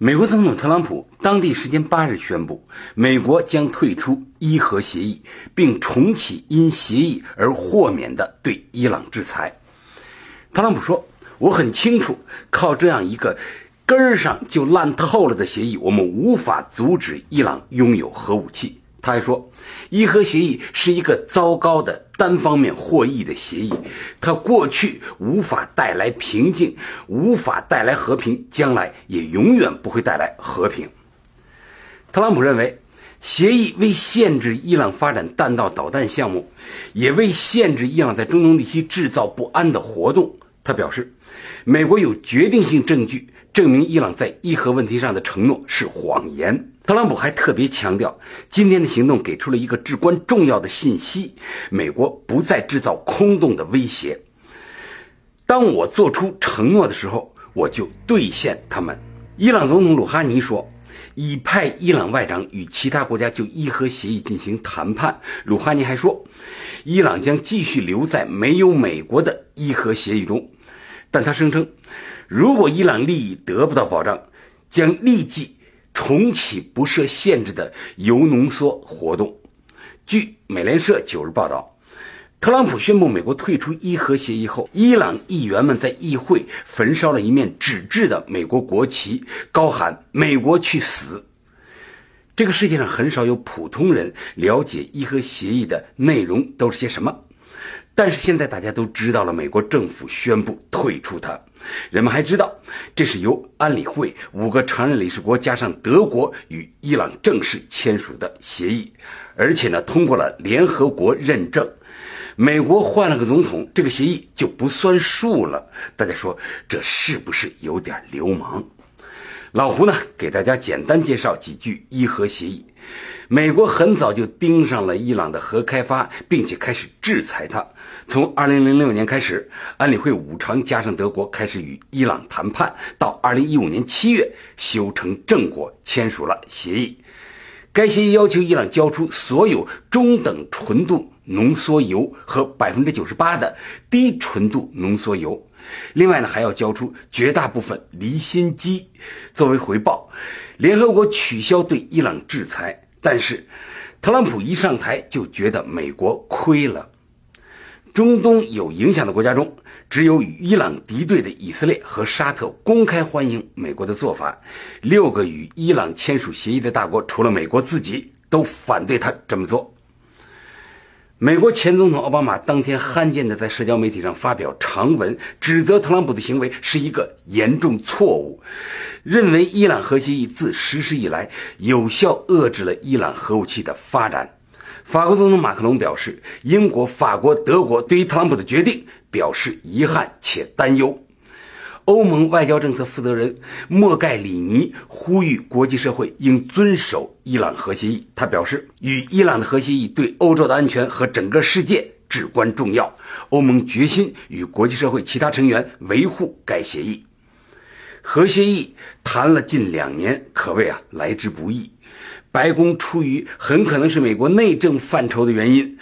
美国总统特朗普当地时间八日宣布，美国将退出伊核协议，并重启因协议而豁免的对伊朗制裁。特朗普说：“我很清楚，靠这样一个根儿上就烂透了的协议，我们无法阻止伊朗拥有核武器。”他还说，伊核协议是一个糟糕的单方面获益的协议，它过去无法带来平静，无法带来和平，将来也永远不会带来和平。特朗普认为，协议为限制伊朗发展弹道导弹项目，也为限制伊朗在中东地区制造不安的活动。他表示，美国有决定性证据证明伊朗在伊核问题上的承诺是谎言。特朗普还特别强调，今天的行动给出了一个至关重要的信息：美国不再制造空洞的威胁。当我做出承诺的时候，我就兑现他们。伊朗总统鲁哈尼说，已派伊朗外长与其他国家就伊核协议进行谈判。鲁哈尼还说，伊朗将继续留在没有美国的伊核协议中，但他声称，如果伊朗利益得不到保障，将立即。重启不设限制的铀浓缩活动。据美联社九日报道，特朗普宣布美国退出伊核协议后，伊朗议员们在议会焚烧了一面纸质的美国国旗，高喊“美国去死”。这个世界上很少有普通人了解伊核协议的内容都是些什么。但是现在大家都知道了，美国政府宣布退出它。人们还知道，这是由安理会五个常任理事国加上德国与伊朗正式签署的协议，而且呢通过了联合国认证。美国换了个总统，这个协议就不算数了。大家说这是不是有点流氓？老胡呢给大家简单介绍几句伊核协议。美国很早就盯上了伊朗的核开发，并且开始制裁它。从2006年开始，安理会五常加上德国开始与伊朗谈判，到2015年7月修成正果，签署了协议。该协议要求伊朗交出所有中等纯度浓缩铀和98%的低纯度浓缩铀，另外呢还要交出绝大部分离心机。作为回报，联合国取消对伊朗制裁。但是，特朗普一上台就觉得美国亏了。中东有影响的国家中，只有与伊朗敌对的以色列和沙特公开欢迎美国的做法。六个与伊朗签署协议的大国，除了美国自己，都反对他这么做。美国前总统奥巴马当天罕见的在社交媒体上发表长文，指责特朗普的行为是一个严重错误，认为伊朗核协议自实施以来有效遏制了伊朗核武器的发展。法国总统马克龙表示，英国、法国、德国对于特朗普的决定表示遗憾且担忧。欧盟外交政策负责人莫盖里尼呼吁国际社会应遵守伊朗核协议。他表示，与伊朗的核协议对欧洲的安全和整个世界至关重要。欧盟决心与国际社会其他成员维护该协议。核协议谈了近两年，可谓啊来之不易。白宫出于很可能是美国内政范畴的原因。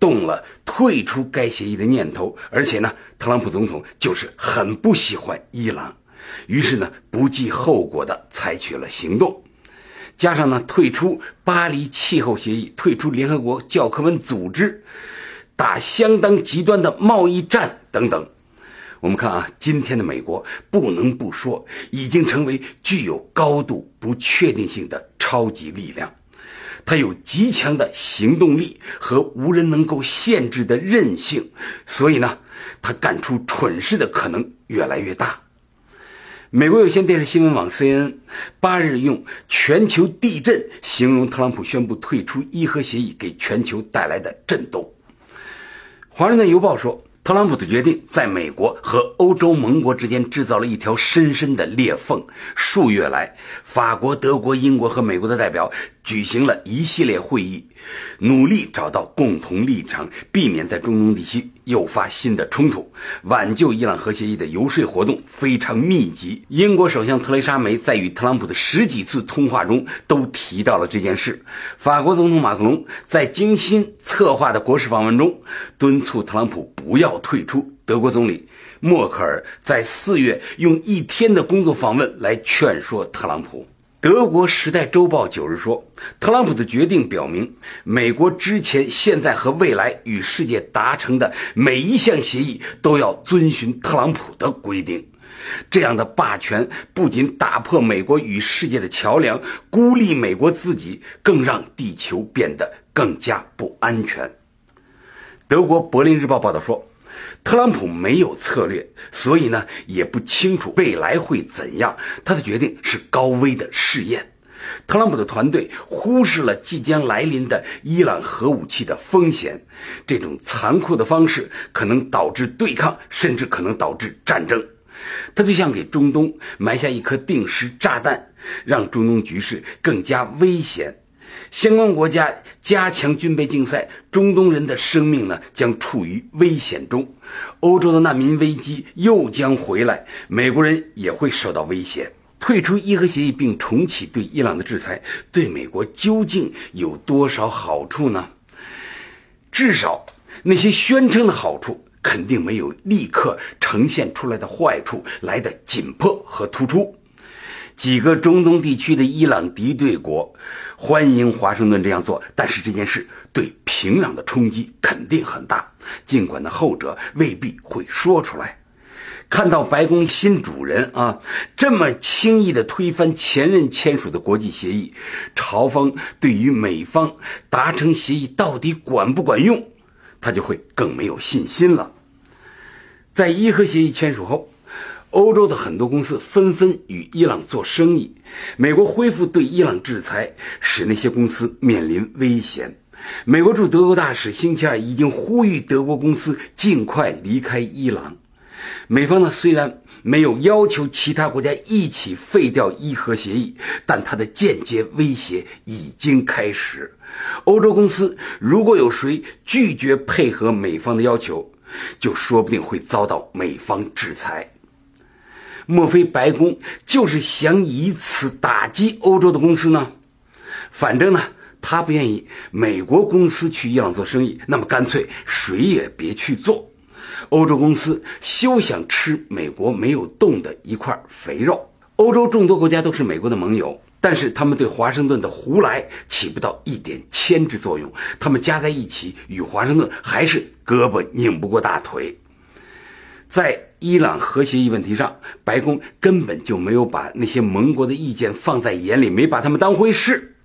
动了退出该协议的念头，而且呢，特朗普总统就是很不喜欢伊朗，于是呢，不计后果的采取了行动，加上呢，退出巴黎气候协议，退出联合国教科文组织，打相当极端的贸易战等等。我们看啊，今天的美国不能不说，已经成为具有高度不确定性的超级力量。他有极强的行动力和无人能够限制的韧性，所以呢，他干出蠢事的可能越来越大。美国有线电视新闻网 CNN 八日用“全球地震”形容特朗普宣布退出伊核协议给全球带来的震动。《华盛顿邮报》说。特朗普的决定在美国和欧洲盟国之间制造了一条深深的裂缝。数月来，法国、德国、英国和美国的代表举行了一系列会议，努力找到共同立场，避免在中东地区诱发新的冲突，挽救伊朗核协议的游说活动非常密集。英国首相特蕾莎梅在与特朗普的十几次通话中都提到了这件事。法国总统马克龙在精心策划的国事访问中敦促特朗普不要退出。德国总理默克尔在四月用一天的工作访问来劝说特朗普。德国《时代周报》九日说，特朗普的决定表明，美国之前、现在和未来与世界达成的每一项协议都要遵循特朗普的规定。这样的霸权不仅打破美国与世界的桥梁，孤立美国自己，更让地球变得更加不安全。德国《柏林日报》报道说。特朗普没有策略，所以呢也不清楚未来会怎样。他的决定是高危的试验。特朗普的团队忽视了即将来临的伊朗核武器的风险。这种残酷的方式可能导致对抗，甚至可能导致战争。他就像给中东埋下一颗定时炸弹，让中东局势更加危险。相关国家加强军备竞赛，中东人的生命呢将处于危险中，欧洲的难民危机又将回来，美国人也会受到威胁。退出伊核协议并重启对伊朗的制裁，对美国究竟有多少好处呢？至少那些宣称的好处，肯定没有立刻呈现出来的坏处来的紧迫和突出。几个中东地区的伊朗敌对国欢迎华盛顿这样做，但是这件事对平壤的冲击肯定很大。尽管呢后者未必会说出来。看到白宫新主人啊这么轻易的推翻前任签署的国际协议，朝方对于美方达成协议到底管不管用，他就会更没有信心了。在伊核协议签署后。欧洲的很多公司纷纷与伊朗做生意，美国恢复对伊朗制裁，使那些公司面临危险。美国驻德国大使星期二已经呼吁德国公司尽快离开伊朗。美方呢虽然没有要求其他国家一起废掉伊核协议，但它的间接威胁已经开始。欧洲公司如果有谁拒绝配合美方的要求，就说不定会遭到美方制裁。莫非白宫就是想以此打击欧洲的公司呢？反正呢，他不愿意美国公司去伊朗做生意，那么干脆谁也别去做。欧洲公司休想吃美国没有动的一块肥肉。欧洲众多国家都是美国的盟友，但是他们对华盛顿的胡来起不到一点牵制作用，他们加在一起与华盛顿还是胳膊拧不过大腿。在伊朗核协议问题上，白宫根本就没有把那些盟国的意见放在眼里，没把他们当回事，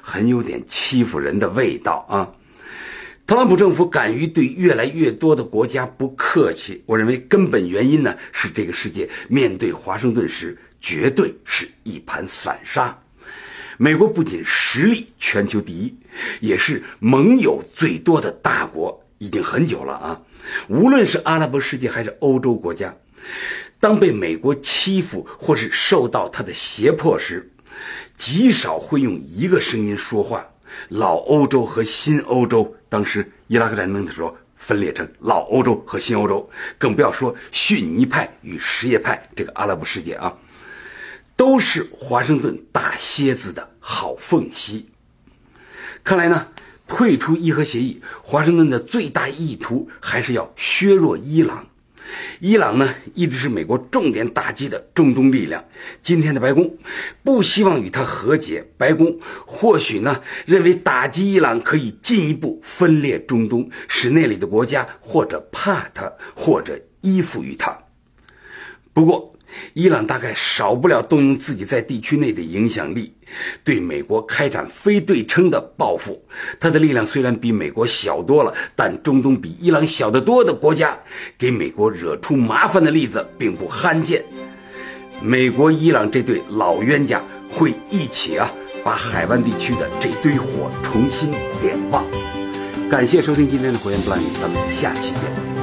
很有点欺负人的味道啊！特朗普政府敢于对越来越多的国家不客气，我认为根本原因呢是这个世界面对华盛顿时绝对是一盘散沙。美国不仅实力全球第一，也是盟友最多的大国，已经很久了啊！无论是阿拉伯世界还是欧洲国家，当被美国欺负或是受到他的胁迫时，极少会用一个声音说话。老欧洲和新欧洲，当时伊拉克战争的时候分裂成老欧洲和新欧洲，更不要说逊尼派与什叶派这个阿拉伯世界啊，都是华盛顿大蝎子的好缝隙。看来呢。退出伊核协议，华盛顿的最大意图还是要削弱伊朗。伊朗呢，一直是美国重点打击的中东力量。今天的白宫不希望与他和解，白宫或许呢认为打击伊朗可以进一步分裂中东，使那里的国家或者怕他，或者依附于他。不过，伊朗大概少不了动用自己在地区内的影响力，对美国开展非对称的报复。他的力量虽然比美国小多了，但中东比伊朗小得多的国家，给美国惹出麻烦的例子并不罕见。美国、伊朗这对老冤家会一起啊，把海湾地区的这堆火重新点旺。感谢收听今天的火焰不烂语，咱们下期见。